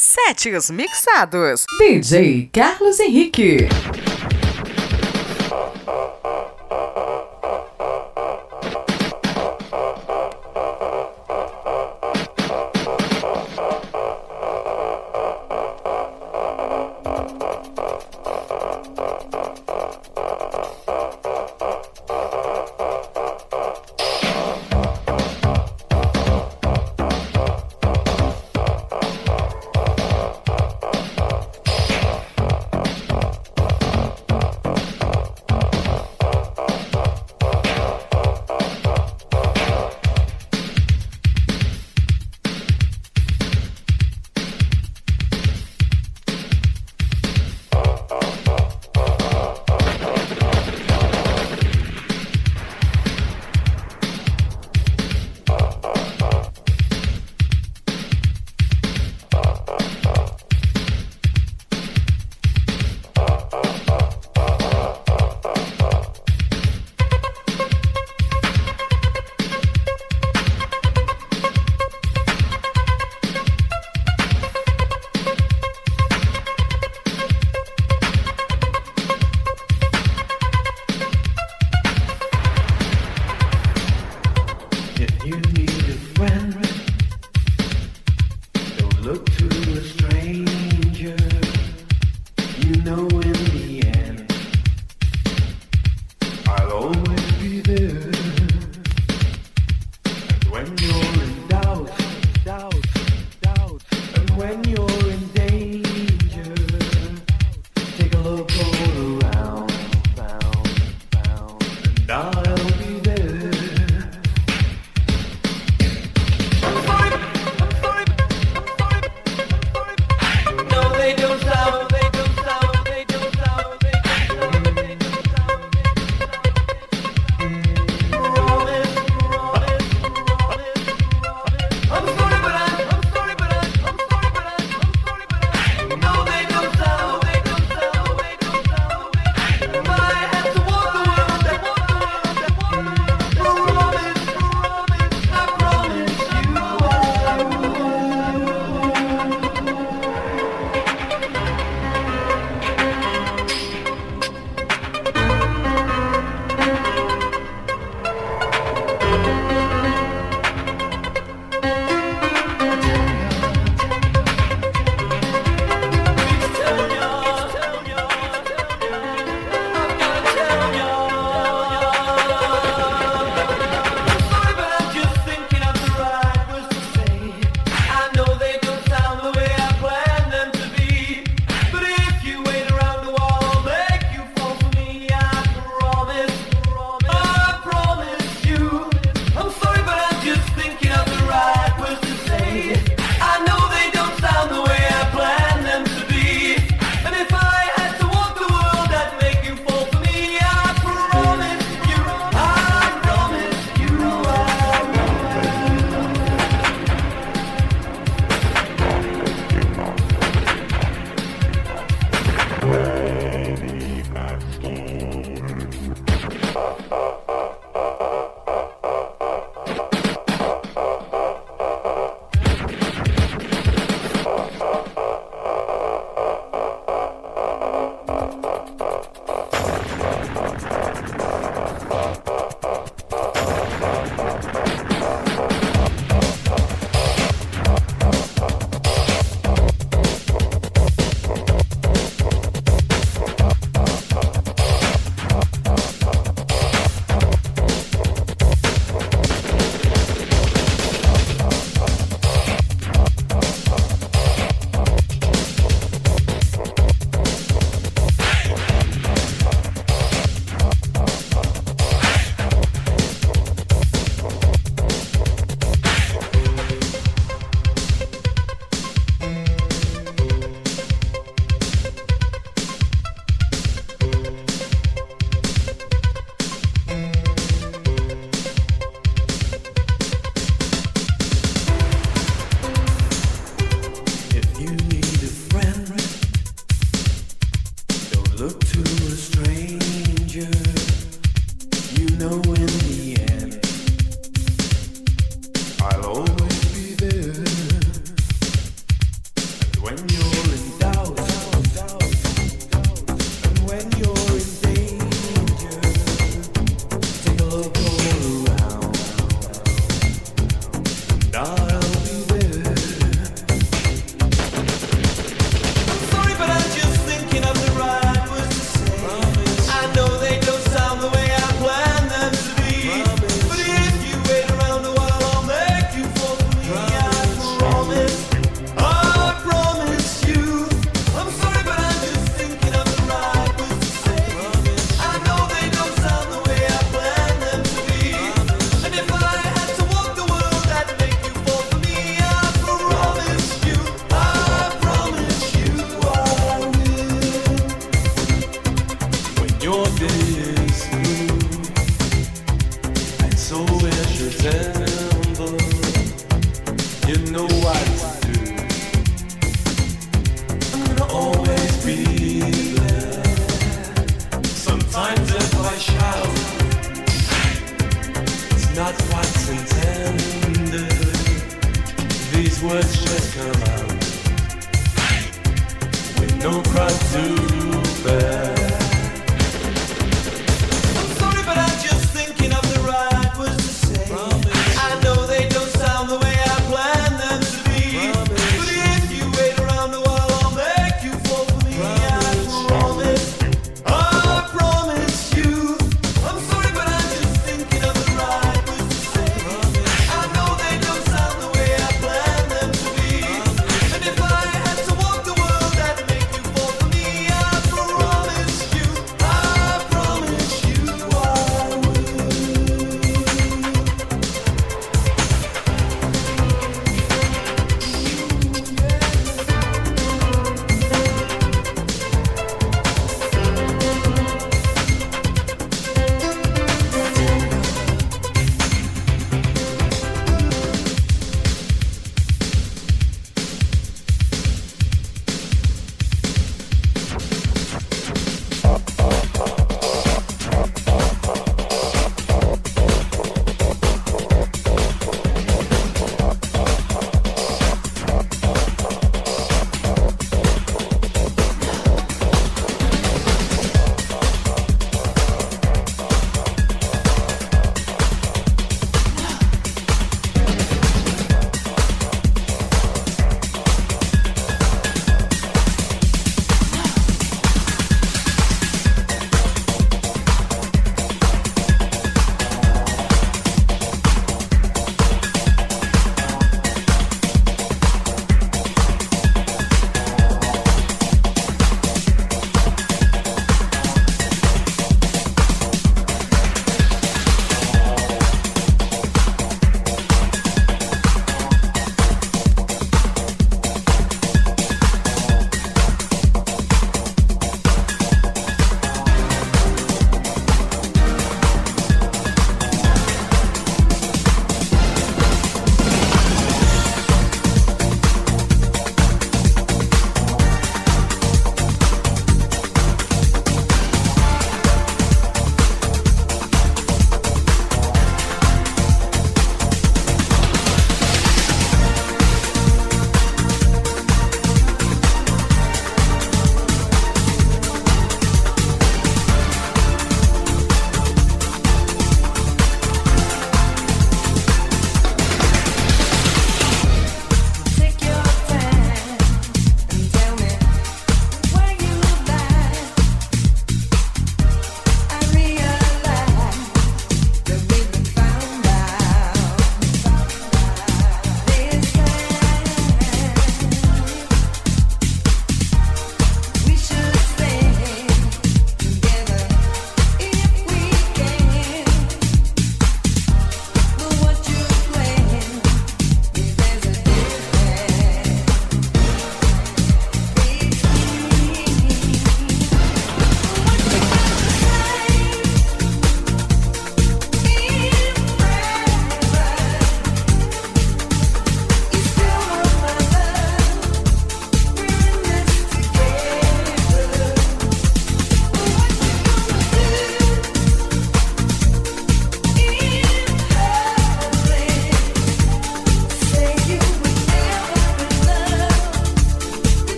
Sete os mixados. DJ Carlos Henrique.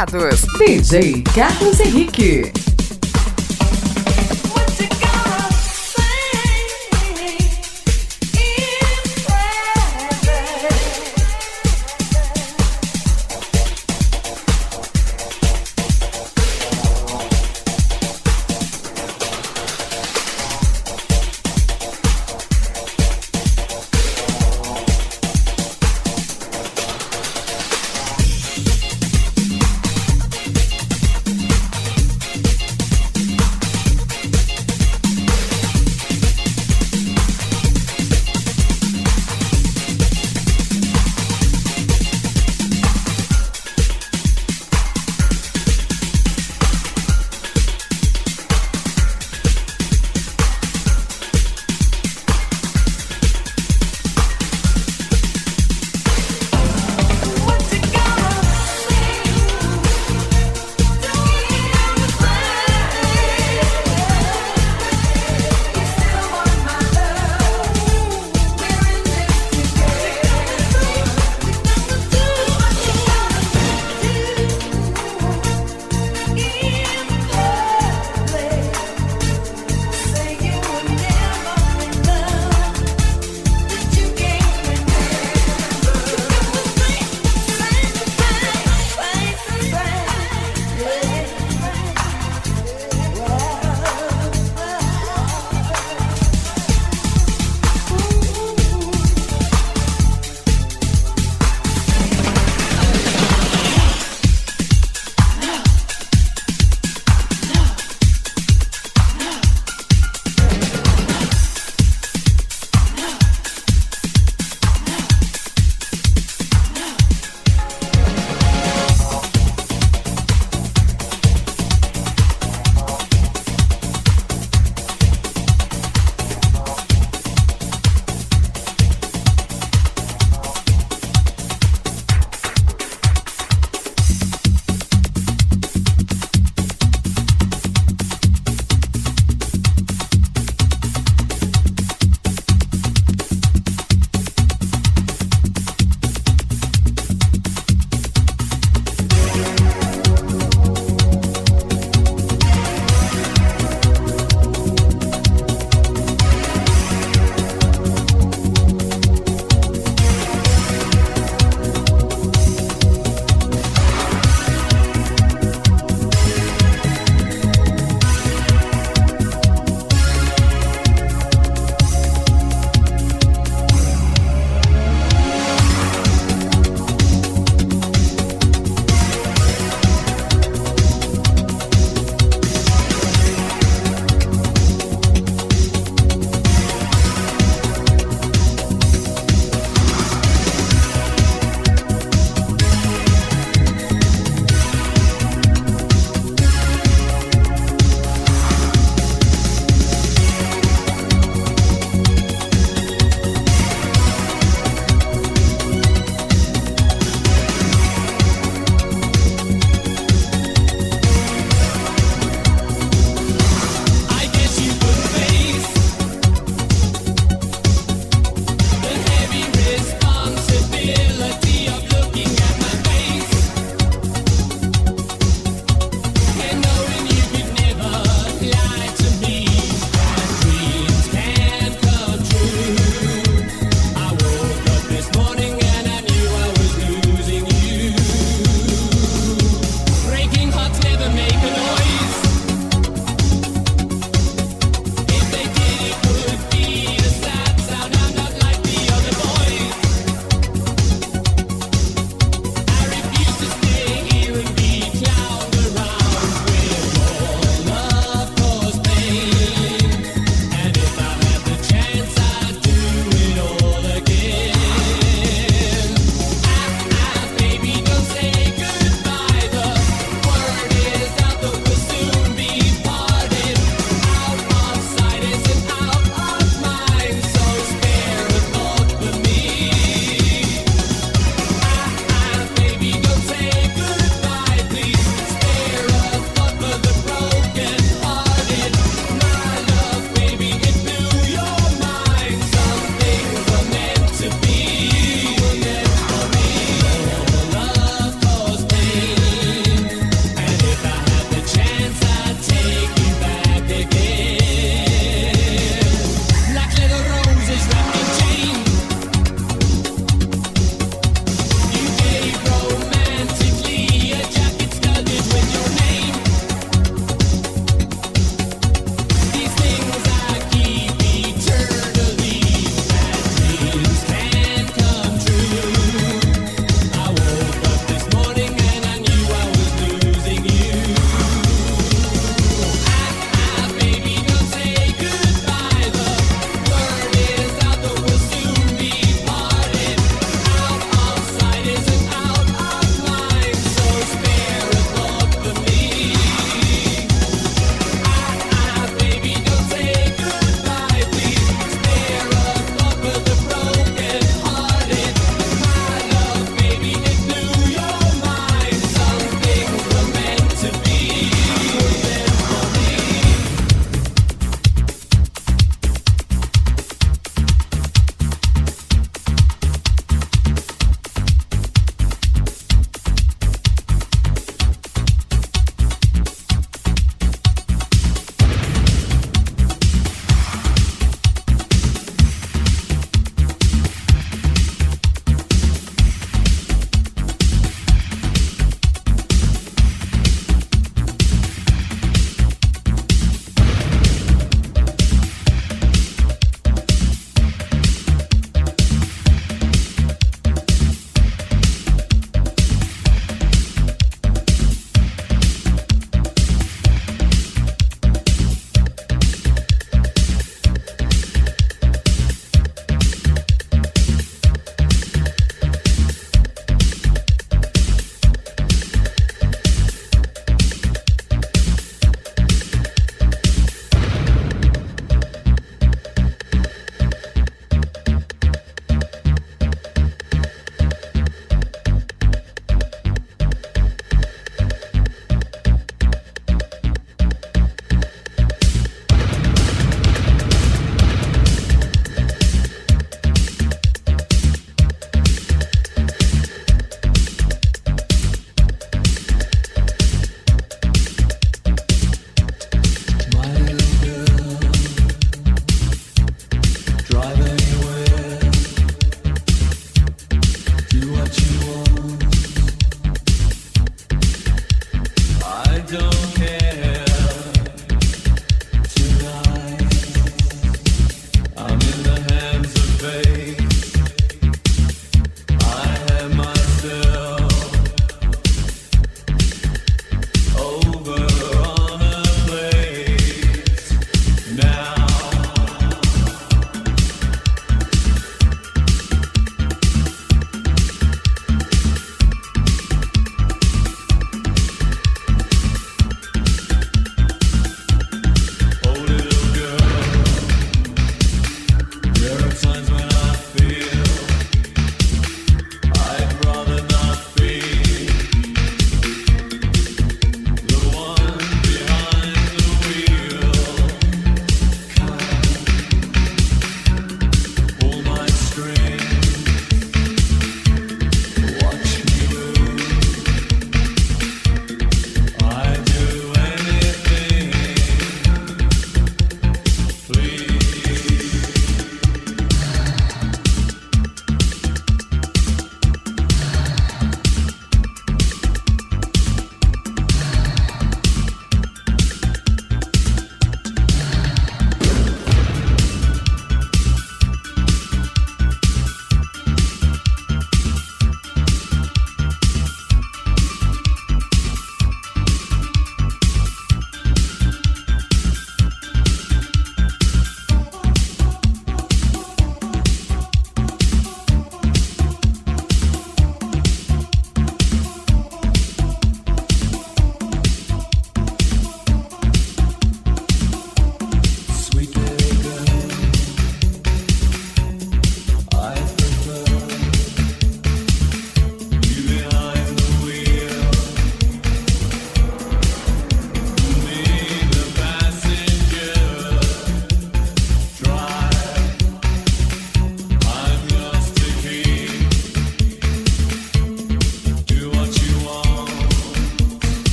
Mixados. DJ Carlos Henrique.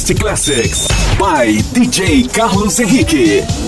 Best Classics by DJ Carlos Henrique.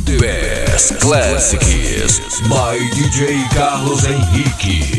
Best Classics by DJ Carlos Henrique.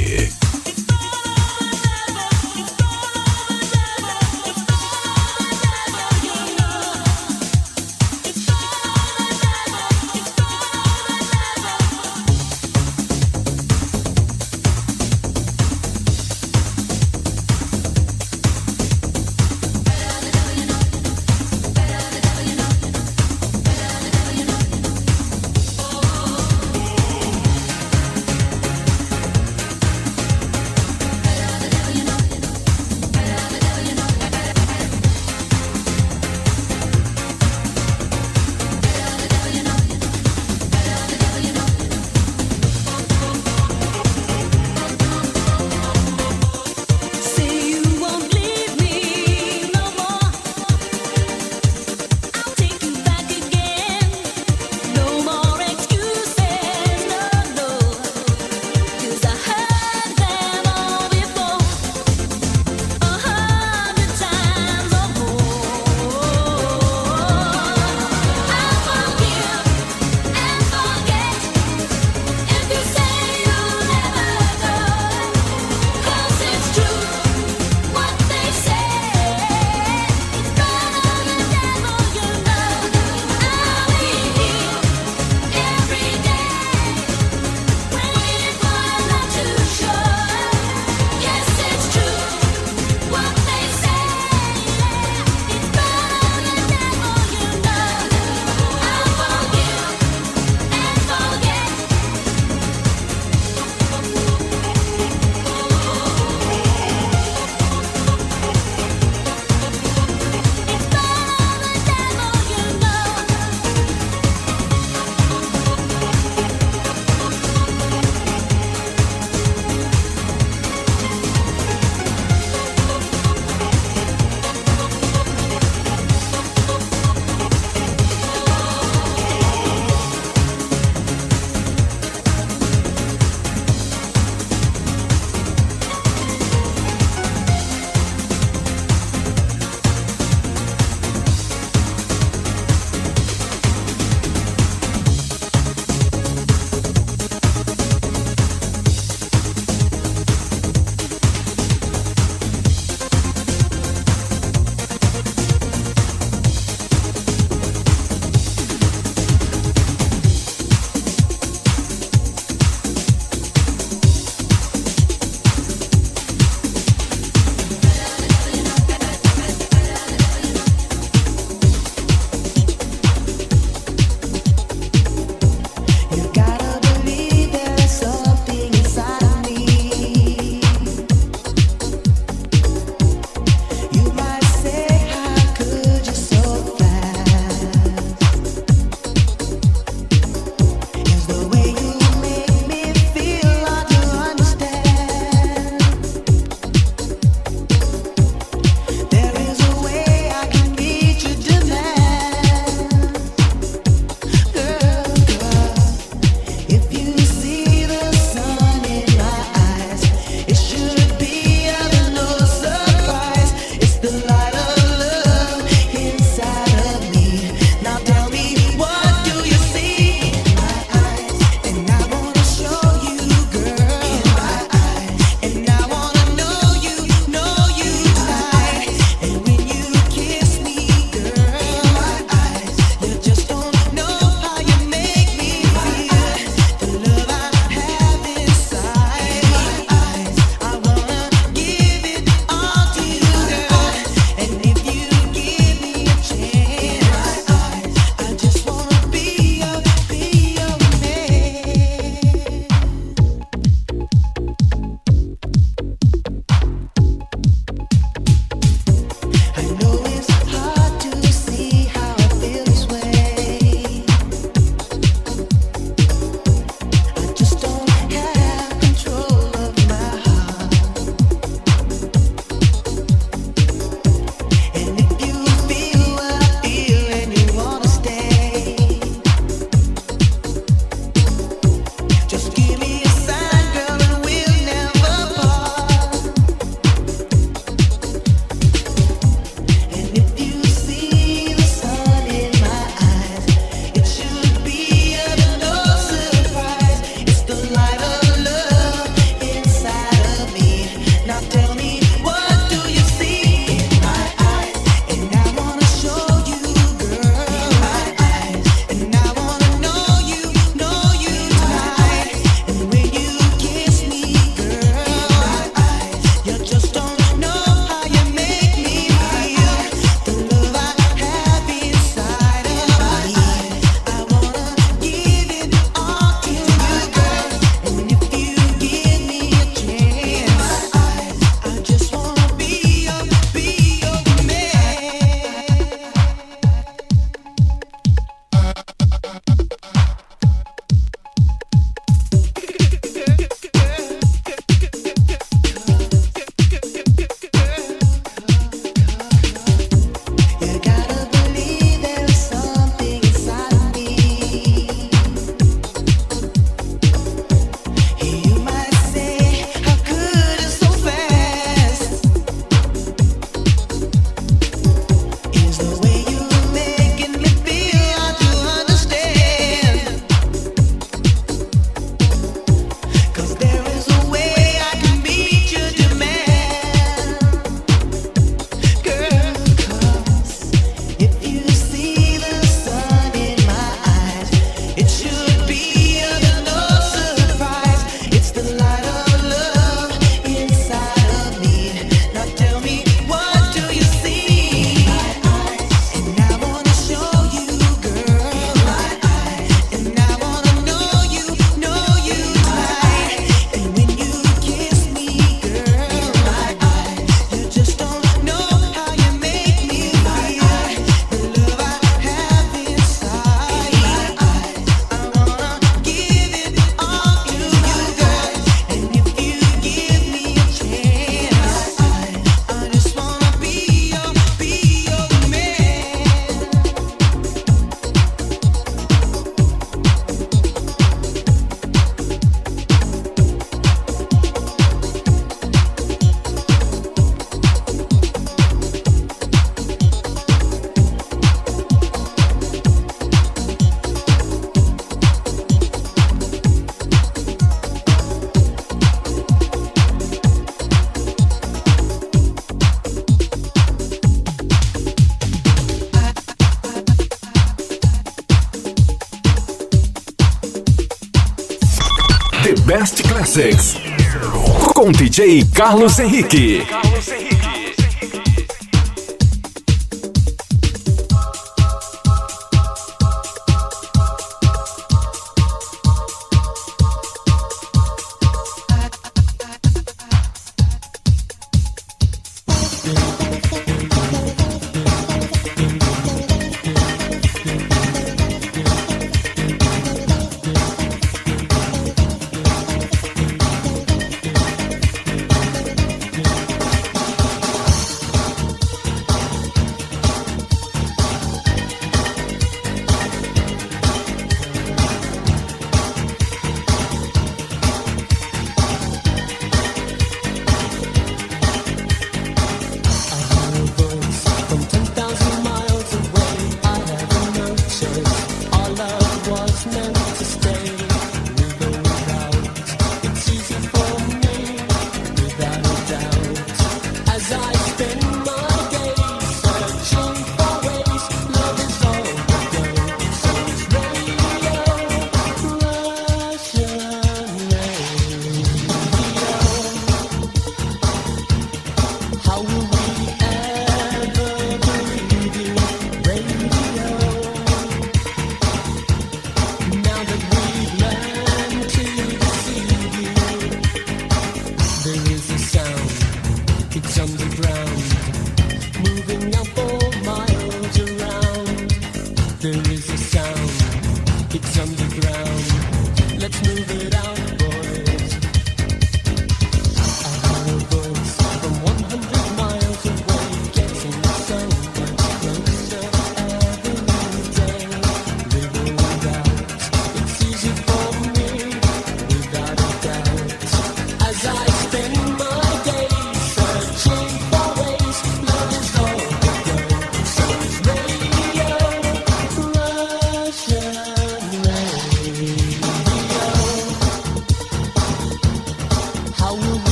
Com DJ Carlos Henrique.